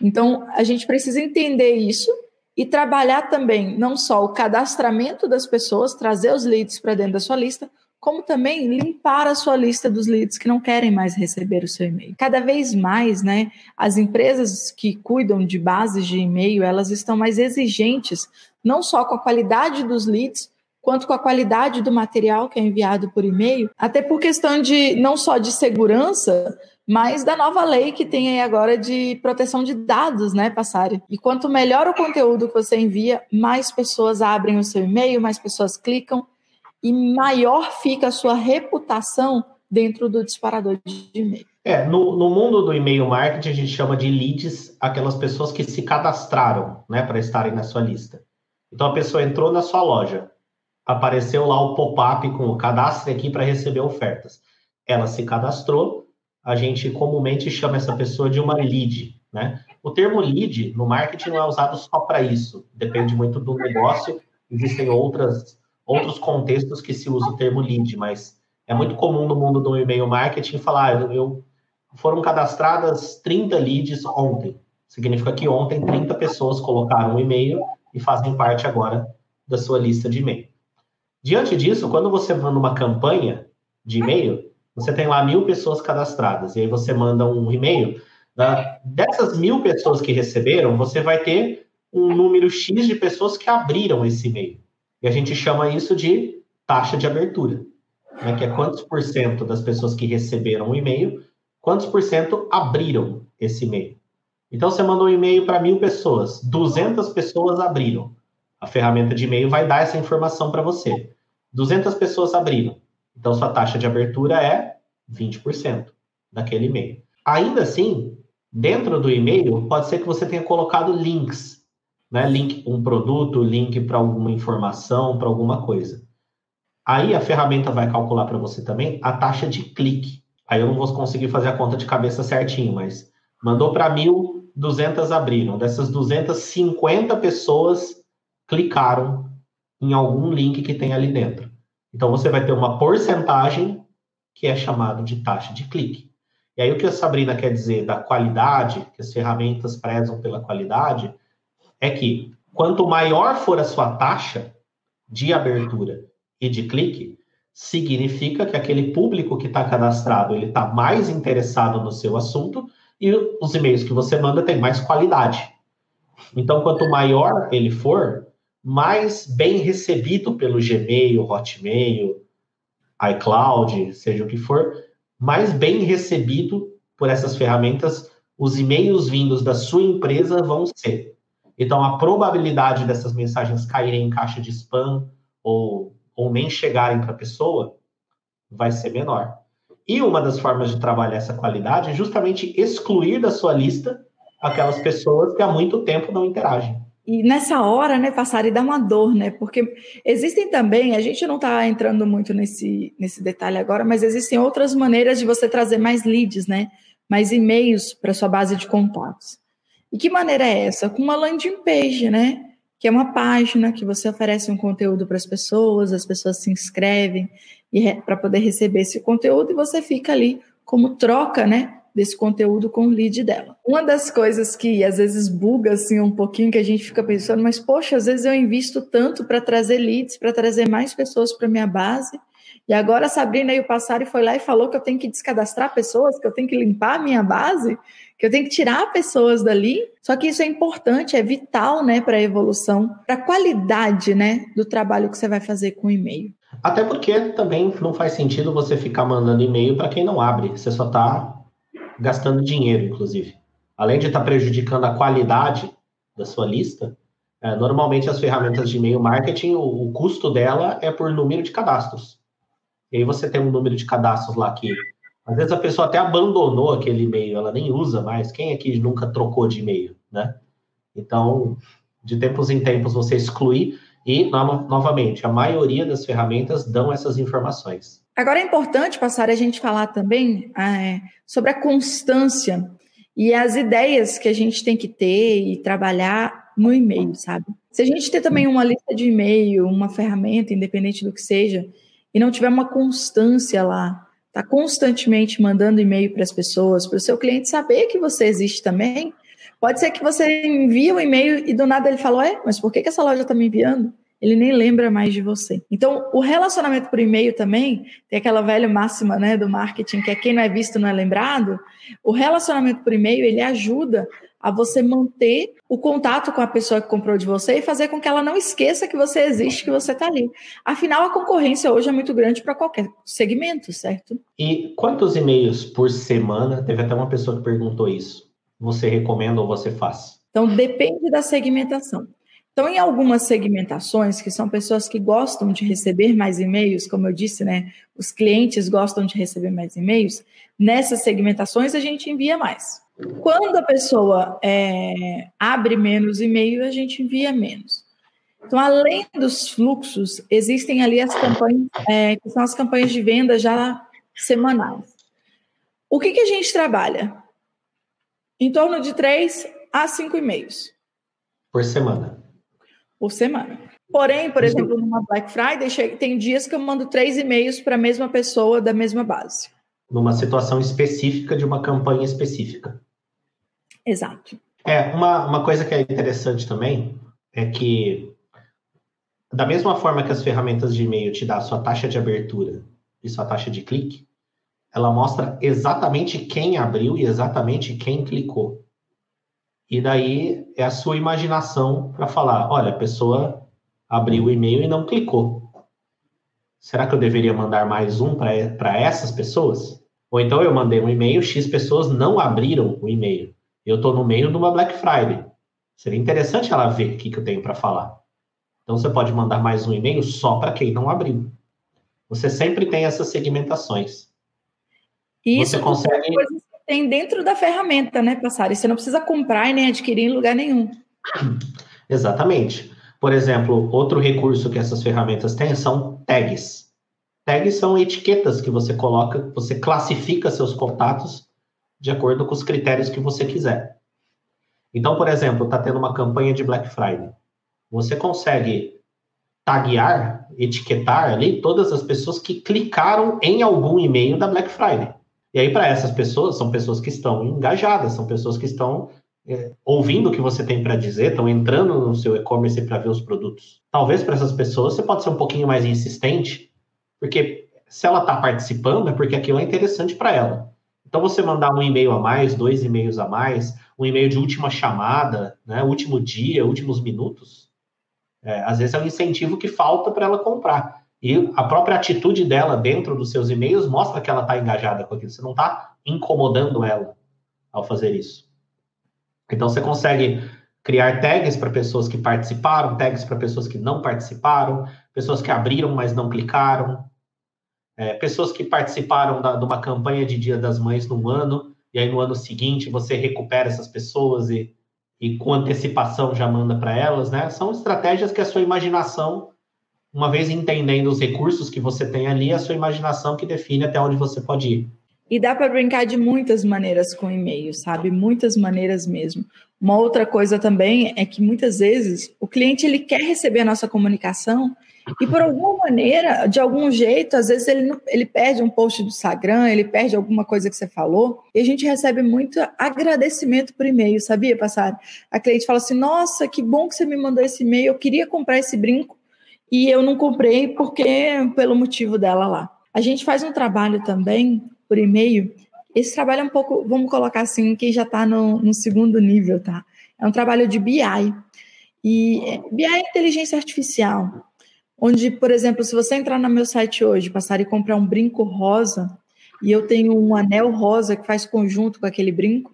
Então a gente precisa entender isso e trabalhar também não só o cadastramento das pessoas, trazer os leads para dentro da sua lista, como também limpar a sua lista dos leads que não querem mais receber o seu e-mail. Cada vez mais, né, as empresas que cuidam de bases de e-mail, elas estão mais exigentes, não só com a qualidade dos leads, quanto com a qualidade do material que é enviado por e-mail, até por questão de não só de segurança, mas da nova lei que tem aí agora de proteção de dados, né, Passari? E quanto melhor o conteúdo que você envia, mais pessoas abrem o seu e-mail, mais pessoas clicam e maior fica a sua reputação dentro do disparador de e-mail. É, no, no mundo do e-mail marketing, a gente chama de leads aquelas pessoas que se cadastraram, né, para estarem na sua lista. Então a pessoa entrou na sua loja, apareceu lá o pop-up com o cadastre aqui para receber ofertas. Ela se cadastrou, a gente comumente chama essa pessoa de uma lead, né? O termo lead no marketing não é usado só para isso, depende muito do negócio, existem outras outros contextos que se usa o termo lead, mas é muito comum no mundo do e-mail marketing falar, eu, eu foram cadastradas 30 leads ontem. Significa que ontem 30 pessoas colocaram o e-mail e fazem parte agora da sua lista de e-mail. Diante disso, quando você manda uma campanha de e-mail, você tem lá mil pessoas cadastradas, e aí você manda um e-mail. Dessas mil pessoas que receberam, você vai ter um número X de pessoas que abriram esse e-mail. E a gente chama isso de taxa de abertura, né, que é quantos por cento das pessoas que receberam o e-mail, quantos por cento abriram esse e-mail. Então, você mandou um e-mail para mil pessoas, 200 pessoas abriram. A ferramenta de e-mail vai dar essa informação para você. 200 pessoas abriram. Então, sua taxa de abertura é 20% daquele e-mail. Ainda assim, dentro do e-mail, pode ser que você tenha colocado links né? Link para um produto, link para alguma informação, para alguma coisa. Aí a ferramenta vai calcular para você também a taxa de clique. Aí eu não vou conseguir fazer a conta de cabeça certinho, mas mandou para 1.200 abriram. Dessas 250 pessoas clicaram em algum link que tem ali dentro. Então você vai ter uma porcentagem que é chamado de taxa de clique. E aí o que a Sabrina quer dizer da qualidade, que as ferramentas prezam pela qualidade, é que quanto maior for a sua taxa de abertura e de clique, significa que aquele público que está cadastrado ele está mais interessado no seu assunto e os e-mails que você manda têm mais qualidade. Então, quanto maior ele for, mais bem recebido pelo Gmail, Hotmail, iCloud, seja o que for, mais bem recebido por essas ferramentas os e-mails vindos da sua empresa vão ser. Então, a probabilidade dessas mensagens caírem em caixa de spam ou, ou nem chegarem para a pessoa vai ser menor. E uma das formas de trabalhar essa qualidade é justamente excluir da sua lista aquelas pessoas que há muito tempo não interagem. E nessa hora, né, passar e dar uma dor, né? Porque existem também, a gente não está entrando muito nesse, nesse detalhe agora, mas existem outras maneiras de você trazer mais leads, né? Mais e-mails para sua base de contatos. E que maneira é essa? Com uma landing page, né? Que é uma página que você oferece um conteúdo para as pessoas, as pessoas se inscrevem para poder receber esse conteúdo e você fica ali como troca, né? desse conteúdo com o lead dela. Uma das coisas que às vezes buga assim um pouquinho que a gente fica pensando, mas poxa, às vezes eu invisto tanto para trazer leads, para trazer mais pessoas para minha base, e agora a Sabrina e o Passari foi lá e falou que eu tenho que descadastrar pessoas, que eu tenho que limpar a minha base, que eu tenho que tirar pessoas dali. Só que isso é importante, é vital, né, para a evolução, para a qualidade, né, do trabalho que você vai fazer com o e-mail. Até porque também não faz sentido você ficar mandando e-mail para quem não abre. Você só está gastando dinheiro, inclusive. Além de estar tá prejudicando a qualidade da sua lista, é, normalmente as ferramentas de e-mail marketing, o, o, custo dela é por número de cadastros. E aí você tem um número de cadastros lá que às vezes a pessoa até abandonou aquele e-mail, ela nem usa mais. Quem aqui nunca trocou de e-mail, né? Então, de tempos em tempos você excluir e, no, novamente, a maioria das ferramentas dão essas informações. Agora é importante passar a gente falar também é, sobre a constância e as ideias que a gente tem que ter e trabalhar no e-mail, sabe? Se a gente ter também uma lista de e-mail, uma ferramenta, independente do que seja, e não tiver uma constância lá, tá constantemente mandando e-mail para as pessoas, para o seu cliente saber que você existe também, pode ser que você envie um e-mail e do nada ele falou, é, mas por que, que essa loja está me enviando? ele nem lembra mais de você. Então, o relacionamento por e-mail também, tem aquela velha máxima né, do marketing, que é quem não é visto não é lembrado. O relacionamento por e-mail, ele ajuda a você manter o contato com a pessoa que comprou de você e fazer com que ela não esqueça que você existe, que você está ali. Afinal, a concorrência hoje é muito grande para qualquer segmento, certo? E quantos e-mails por semana? Teve até uma pessoa que perguntou isso. Você recomenda ou você faz? Então, depende da segmentação. Então, em algumas segmentações, que são pessoas que gostam de receber mais e-mails, como eu disse, né? Os clientes gostam de receber mais e-mails, nessas segmentações a gente envia mais. Quando a pessoa é, abre menos e-mail, a gente envia menos. Então, além dos fluxos, existem ali as campanhas, é, que são as campanhas de venda já semanais. O que, que a gente trabalha? Em torno de três a cinco e-mails. Por semana por semana. Porém, por exemplo, numa Black Friday, tem dias que eu mando três e-mails para a mesma pessoa da mesma base. Numa situação específica de uma campanha específica. Exato. É, uma, uma coisa que é interessante também é que, da mesma forma que as ferramentas de e-mail te dão a sua taxa de abertura e sua taxa de clique, ela mostra exatamente quem abriu e exatamente quem clicou. E daí é a sua imaginação para falar: olha, a pessoa abriu o e-mail e não clicou. Será que eu deveria mandar mais um para essas pessoas? Ou então eu mandei um e-mail, X pessoas não abriram o e-mail. Eu estou no meio de uma Black Friday. Seria interessante ela ver o que, que eu tenho para falar. Então você pode mandar mais um e-mail só para quem não abriu. Você sempre tem essas segmentações. Isso você consegue tem dentro da ferramenta, né, Passari? Você não precisa comprar e nem adquirir em lugar nenhum. Exatamente. Por exemplo, outro recurso que essas ferramentas têm são tags. Tags são etiquetas que você coloca, você classifica seus contatos de acordo com os critérios que você quiser. Então, por exemplo, está tendo uma campanha de Black Friday. Você consegue taguear, etiquetar ali todas as pessoas que clicaram em algum e-mail da Black Friday. E aí, para essas pessoas, são pessoas que estão engajadas, são pessoas que estão é, ouvindo o que você tem para dizer, estão entrando no seu e-commerce para ver os produtos. Talvez para essas pessoas você pode ser um pouquinho mais insistente, porque se ela está participando é porque aquilo é interessante para ela. Então, você mandar um e-mail a mais, dois e-mails a mais, um e-mail de última chamada, né, último dia, últimos minutos, é, às vezes é um incentivo que falta para ela comprar. E a própria atitude dela dentro dos seus e-mails mostra que ela está engajada com aquilo. Você não está incomodando ela ao fazer isso. Então você consegue criar tags para pessoas que participaram, tags para pessoas que não participaram, pessoas que abriram, mas não clicaram, é, pessoas que participaram da, de uma campanha de Dia das Mães num ano, e aí no ano seguinte você recupera essas pessoas e, e com antecipação já manda para elas, né? São estratégias que a sua imaginação, uma vez entendendo os recursos que você tem ali, a sua imaginação que define até onde você pode ir. E dá para brincar de muitas maneiras com e-mail, sabe? Muitas maneiras mesmo. Uma outra coisa também é que muitas vezes o cliente ele quer receber a nossa comunicação e por alguma maneira, de algum jeito, às vezes ele, ele perde um post do Instagram, ele perde alguma coisa que você falou, e a gente recebe muito agradecimento por e-mail, sabia, Passar? A cliente fala assim: Nossa, que bom que você me mandou esse e-mail, eu queria comprar esse brinco e eu não comprei porque pelo motivo dela lá. A gente faz um trabalho também por e-mail. Esse trabalho é um pouco, vamos colocar assim, quem já está no, no, segundo nível, tá? É um trabalho de BI. E BI é inteligência artificial, onde, por exemplo, se você entrar no meu site hoje, passar e comprar um brinco rosa, e eu tenho um anel rosa que faz conjunto com aquele brinco,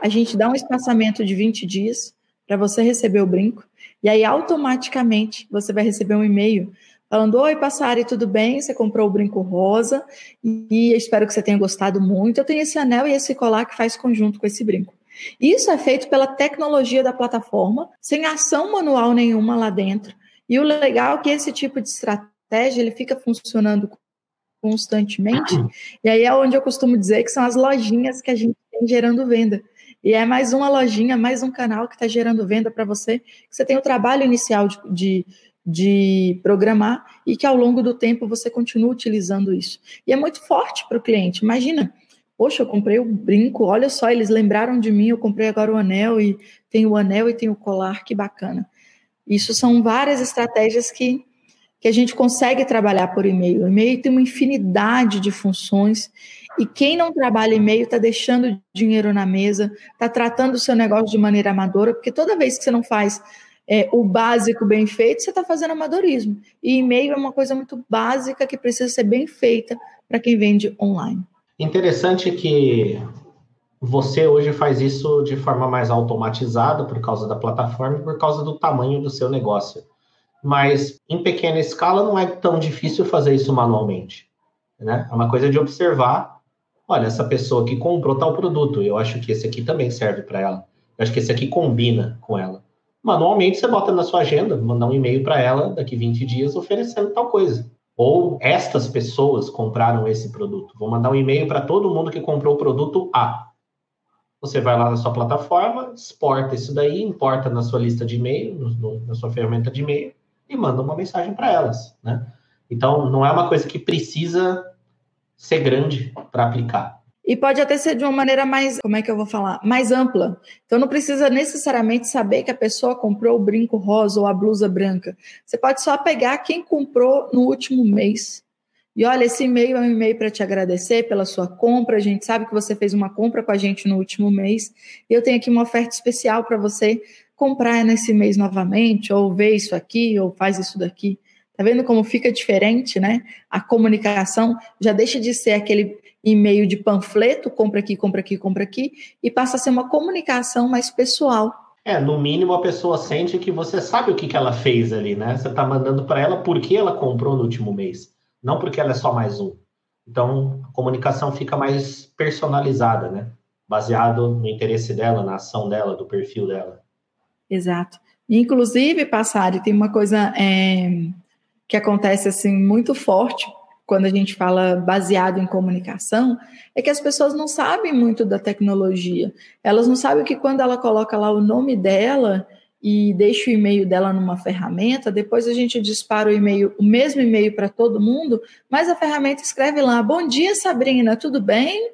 a gente dá um espaçamento de 20 dias para você receber o brinco, e aí automaticamente você vai receber um e-mail falando: Oi, Passari, tudo bem? Você comprou o brinco rosa e espero que você tenha gostado muito. Eu tenho esse anel e esse colar que faz conjunto com esse brinco. Isso é feito pela tecnologia da plataforma, sem ação manual nenhuma lá dentro. E o legal é que esse tipo de estratégia ele fica funcionando constantemente. E aí é onde eu costumo dizer que são as lojinhas que a gente tem gerando venda. E é mais uma lojinha, mais um canal que está gerando venda para você. Você tem o trabalho inicial de, de de programar e que ao longo do tempo você continua utilizando isso. E é muito forte para o cliente. Imagina, poxa, eu comprei o brinco, olha só, eles lembraram de mim, eu comprei agora o anel e tem o anel e tem o colar, que bacana. Isso são várias estratégias que, que a gente consegue trabalhar por e-mail. O e-mail tem uma infinidade de funções e quem não trabalha e-mail está deixando dinheiro na mesa, está tratando o seu negócio de maneira amadora, porque toda vez que você não faz é, o básico bem feito, você está fazendo amadorismo. E e-mail é uma coisa muito básica que precisa ser bem feita para quem vende online. Interessante que você hoje faz isso de forma mais automatizada por causa da plataforma e por causa do tamanho do seu negócio. Mas em pequena escala não é tão difícil fazer isso manualmente. Né? É uma coisa de observar. Olha, essa pessoa que comprou tal produto, eu acho que esse aqui também serve para ela. Eu acho que esse aqui combina com ela manualmente você bota na sua agenda, mandar um e-mail para ela daqui 20 dias oferecendo tal coisa. Ou estas pessoas compraram esse produto. Vou mandar um e-mail para todo mundo que comprou o produto A. Você vai lá na sua plataforma, exporta isso daí, importa na sua lista de e-mail, na sua ferramenta de e-mail e manda uma mensagem para elas, né? Então, não é uma coisa que precisa ser grande para aplicar. E pode até ser de uma maneira mais, como é que eu vou falar? Mais ampla. Então não precisa necessariamente saber que a pessoa comprou o brinco rosa ou a blusa branca. Você pode só pegar quem comprou no último mês. E olha, esse e-mail é um e-mail para te agradecer pela sua compra. A gente sabe que você fez uma compra com a gente no último mês. E eu tenho aqui uma oferta especial para você comprar nesse mês novamente, ou ver isso aqui, ou faz isso daqui. Tá vendo como fica diferente, né? A comunicação já deixa de ser aquele e-mail de panfleto, compra aqui, compra aqui, compra aqui, e passa a ser uma comunicação mais pessoal. É, no mínimo a pessoa sente que você sabe o que, que ela fez ali, né? Você está mandando para ela porque ela comprou no último mês, não porque ela é só mais um. Então, a comunicação fica mais personalizada, né? Baseado no interesse dela, na ação dela, do perfil dela. Exato. Inclusive, Passari, tem uma coisa é, que acontece assim muito forte quando a gente fala baseado em comunicação, é que as pessoas não sabem muito da tecnologia. Elas não sabem que quando ela coloca lá o nome dela e deixa o e-mail dela numa ferramenta, depois a gente dispara o e-mail, o mesmo e-mail para todo mundo, mas a ferramenta escreve lá: "Bom dia, Sabrina, tudo bem?"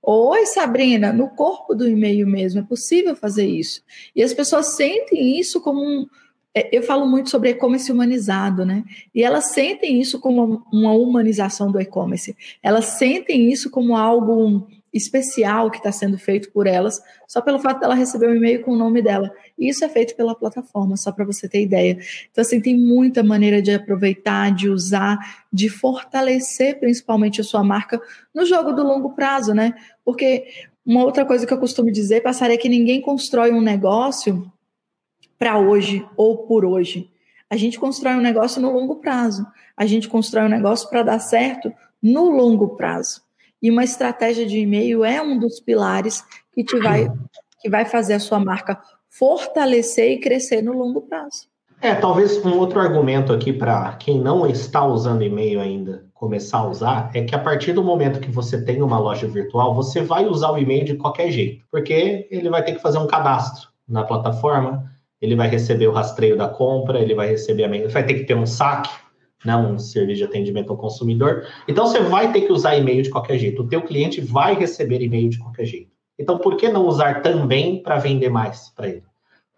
Oi, Sabrina, no corpo do e-mail mesmo, é possível fazer isso. E as pessoas sentem isso como um, é, eu falo muito sobre e-commerce humanizado, né? E elas sentem isso como uma humanização do e-commerce. Elas sentem isso como algo especial que está sendo feito por elas, só pelo fato dela receber um e-mail com o nome dela. E isso é feito pela plataforma, só para você ter ideia. Então, assim, tem muita maneira de aproveitar, de usar, de fortalecer principalmente a sua marca no jogo do longo prazo, né? Porque uma outra coisa que eu costumo dizer, passar é que ninguém constrói um negócio para hoje ou por hoje. A gente constrói um negócio no longo prazo. A gente constrói um negócio para dar certo no longo prazo. E uma estratégia de e-mail é um dos pilares que te vai que vai fazer a sua marca fortalecer e crescer no longo prazo. É, talvez um outro argumento aqui para quem não está usando e-mail ainda começar a usar é que a partir do momento que você tem uma loja virtual, você vai usar o e-mail de qualquer jeito, porque ele vai ter que fazer um cadastro na plataforma, ele vai receber o rastreio da compra, ele vai receber a vai ter que ter um saque né, um serviço de atendimento ao consumidor. Então você vai ter que usar e-mail de qualquer jeito. O teu cliente vai receber e-mail de qualquer jeito. Então por que não usar também para vender mais para ele?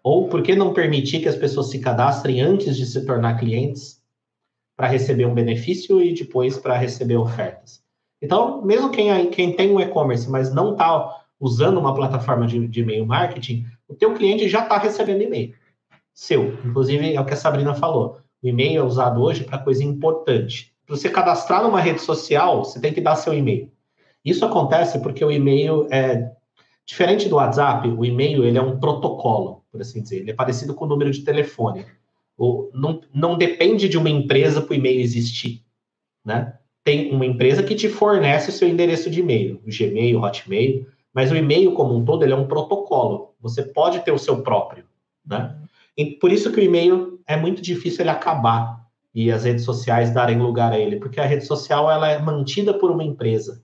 Ou por que não permitir que as pessoas se cadastrem antes de se tornar clientes para receber um benefício e depois para receber ofertas? Então, mesmo quem, quem tem um e-commerce, mas não está usando uma plataforma de, de e-mail marketing, o teu cliente já está recebendo e-mail seu. Inclusive, é o que a Sabrina falou. O e-mail é usado hoje para coisa importante. Para você cadastrar numa rede social, você tem que dar seu e-mail. Isso acontece porque o e-mail é diferente do WhatsApp. O e-mail ele é um protocolo, por assim dizer. Ele é parecido com o número de telefone. O, não, não depende de uma empresa para o e-mail existir, né? Tem uma empresa que te fornece o seu endereço de e-mail, o Gmail, o Hotmail, mas o e-mail como um todo ele é um protocolo. Você pode ter o seu próprio, né? E por isso que o e-mail é muito difícil ele acabar e as redes sociais darem lugar a ele, porque a rede social ela é mantida por uma empresa,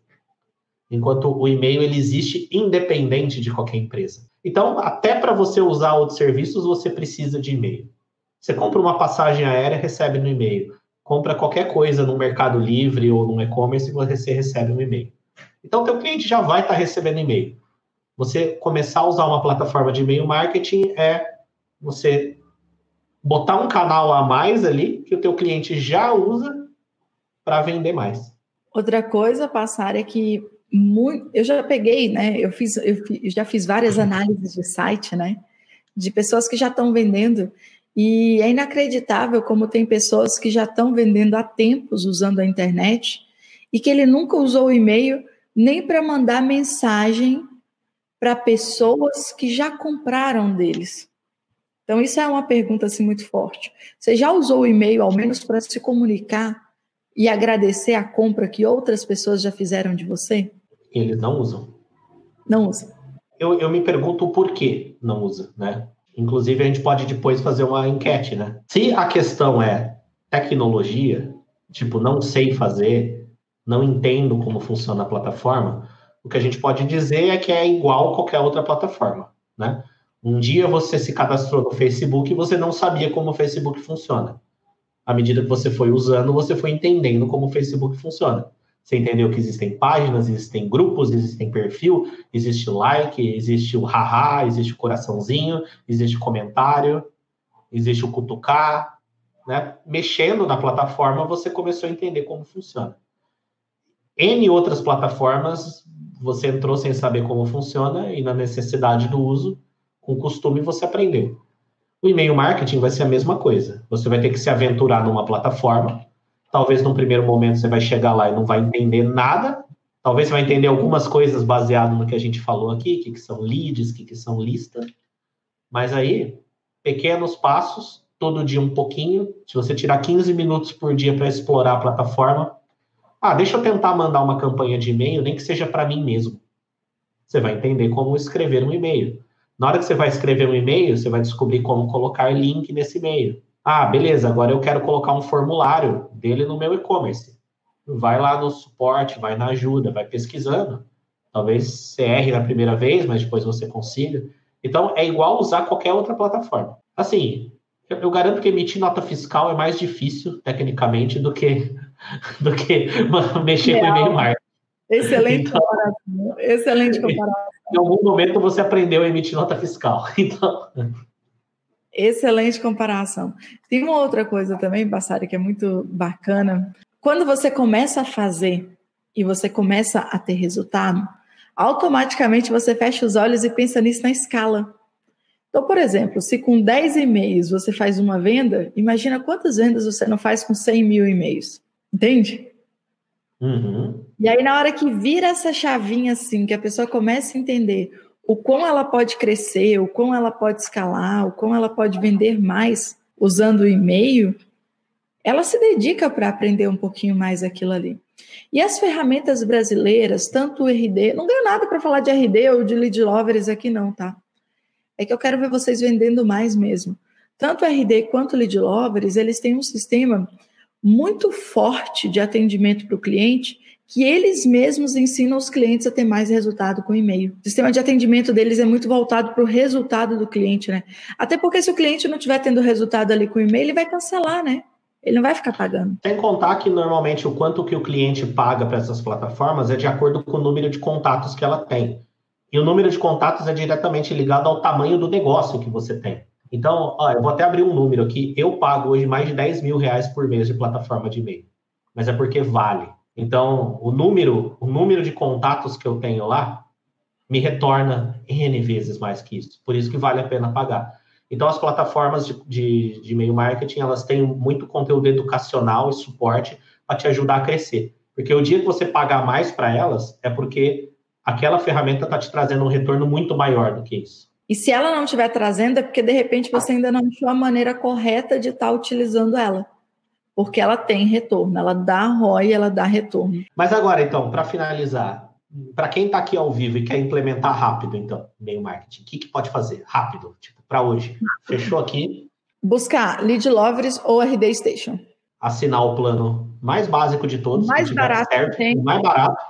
enquanto o e-mail ele existe independente de qualquer empresa. Então, até para você usar outros serviços, você precisa de e-mail. Você compra uma passagem aérea, recebe no e-mail. Compra qualquer coisa no Mercado Livre ou no e-commerce, você recebe um e-mail. Então, teu cliente já vai estar tá recebendo e-mail. Você começar a usar uma plataforma de e-mail marketing é você botar um canal a mais ali que o teu cliente já usa para vender mais. Outra coisa, passar é que muito, eu já peguei, né? Eu fiz, eu já fiz várias análises de site, né? De pessoas que já estão vendendo e é inacreditável como tem pessoas que já estão vendendo há tempos usando a internet e que ele nunca usou o e-mail nem para mandar mensagem para pessoas que já compraram deles. Então, isso é uma pergunta assim, muito forte. Você já usou o e-mail, ao menos, para se comunicar e agradecer a compra que outras pessoas já fizeram de você? Eles não usam. Não usam. Eu, eu me pergunto o porquê não usa, né? Inclusive, a gente pode depois fazer uma enquete, né? Se a questão é tecnologia, tipo, não sei fazer, não entendo como funciona a plataforma, o que a gente pode dizer é que é igual qualquer outra plataforma, né? Um dia você se cadastrou no Facebook e você não sabia como o Facebook funciona. À medida que você foi usando, você foi entendendo como o Facebook funciona. Você entendeu que existem páginas, existem grupos, existem perfil, existe like, existe o haha, existe o coraçãozinho, existe comentário, existe o cutucar. Né? Mexendo na plataforma, você começou a entender como funciona. N outras plataformas, você entrou sem saber como funciona e na necessidade do uso, com costume você aprendeu. O e-mail marketing vai ser a mesma coisa. Você vai ter que se aventurar numa plataforma. Talvez num primeiro momento você vai chegar lá e não vai entender nada. Talvez você vai entender algumas coisas baseado no que a gente falou aqui, que, que são leads, que, que são listas. Mas aí, pequenos passos, todo dia um pouquinho. Se você tirar 15 minutos por dia para explorar a plataforma, ah, deixa eu tentar mandar uma campanha de e-mail, nem que seja para mim mesmo. Você vai entender como escrever um e-mail. Na hora que você vai escrever um e-mail, você vai descobrir como colocar link nesse e-mail. Ah, beleza, agora eu quero colocar um formulário dele no meu e-commerce. Vai lá no suporte, vai na ajuda, vai pesquisando. Talvez você erre na primeira vez, mas depois você consiga. Então, é igual usar qualquer outra plataforma. Assim, eu garanto que emitir nota fiscal é mais difícil, tecnicamente, do que, do que mexer Real. com e-mail marketing. Excelente então, comparação. Excelente comparação em algum momento você aprendeu a emitir nota fiscal. Então. Excelente comparação. Tem uma outra coisa também, Bassari, que é muito bacana. Quando você começa a fazer e você começa a ter resultado, automaticamente você fecha os olhos e pensa nisso na escala. Então, por exemplo, se com 10 e-mails você faz uma venda, imagina quantas vendas você não faz com 100 mil e-mails. Entende? Uhum. E aí, na hora que vira essa chavinha assim, que a pessoa começa a entender o quão ela pode crescer, o quão ela pode escalar, o quão ela pode vender mais usando o e-mail, ela se dedica para aprender um pouquinho mais aquilo ali. E as ferramentas brasileiras, tanto o RD, não ganho nada para falar de RD ou de lead lovers aqui não, tá? É que eu quero ver vocês vendendo mais mesmo. Tanto o RD quanto o lead lovers, eles têm um sistema muito forte de atendimento para o cliente que eles mesmos ensinam os clientes a ter mais resultado com e-mail. O sistema de atendimento deles é muito voltado para o resultado do cliente, né? Até porque se o cliente não estiver tendo resultado ali com e-mail, ele vai cancelar, né? Ele não vai ficar pagando. Sem contar que normalmente o quanto que o cliente paga para essas plataformas é de acordo com o número de contatos que ela tem. E o número de contatos é diretamente ligado ao tamanho do negócio que você tem. Então, ó, eu vou até abrir um número aqui. Eu pago hoje mais de 10 mil reais por mês de plataforma de e-mail. Mas é porque vale. Então, o número, o número de contatos que eu tenho lá me retorna N vezes mais que isso. Por isso que vale a pena pagar. Então, as plataformas de, de, de e-mail marketing, elas têm muito conteúdo educacional e suporte para te ajudar a crescer. Porque o dia que você pagar mais para elas, é porque aquela ferramenta está te trazendo um retorno muito maior do que isso. E se ela não estiver trazendo, é porque de repente você ainda não achou a maneira correta de estar tá utilizando ela. Porque ela tem retorno, ela dá ROI, ela dá retorno. Mas agora, então, para finalizar, para quem está aqui ao vivo e quer implementar rápido, então, meio marketing, o que, que pode fazer rápido, tipo, para hoje? Fechou aqui? Buscar Lead Lovers ou RD Station. Assinar o plano mais básico de todos. Mais barato certo, tem. mais barato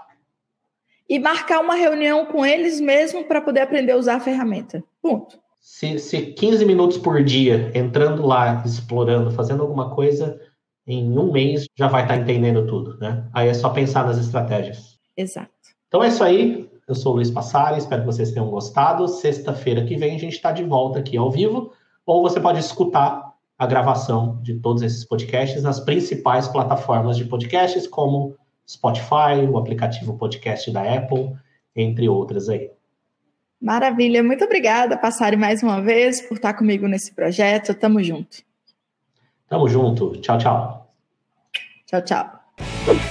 e marcar uma reunião com eles mesmo para poder aprender a usar a ferramenta. Ponto. Se, se 15 minutos por dia entrando lá, explorando, fazendo alguma coisa, em um mês já vai estar tá entendendo tudo, né? Aí é só pensar nas estratégias. Exato. Então é isso aí. Eu sou o Luiz Passari, espero que vocês tenham gostado. Sexta-feira que vem a gente está de volta aqui ao vivo, ou você pode escutar a gravação de todos esses podcasts nas principais plataformas de podcasts, como Spotify, o aplicativo podcast da Apple, entre outras aí. Maravilha, muito obrigada, Passare, mais uma vez, por estar comigo nesse projeto. Tamo junto. Tamo junto. Tchau, tchau. Tchau, tchau.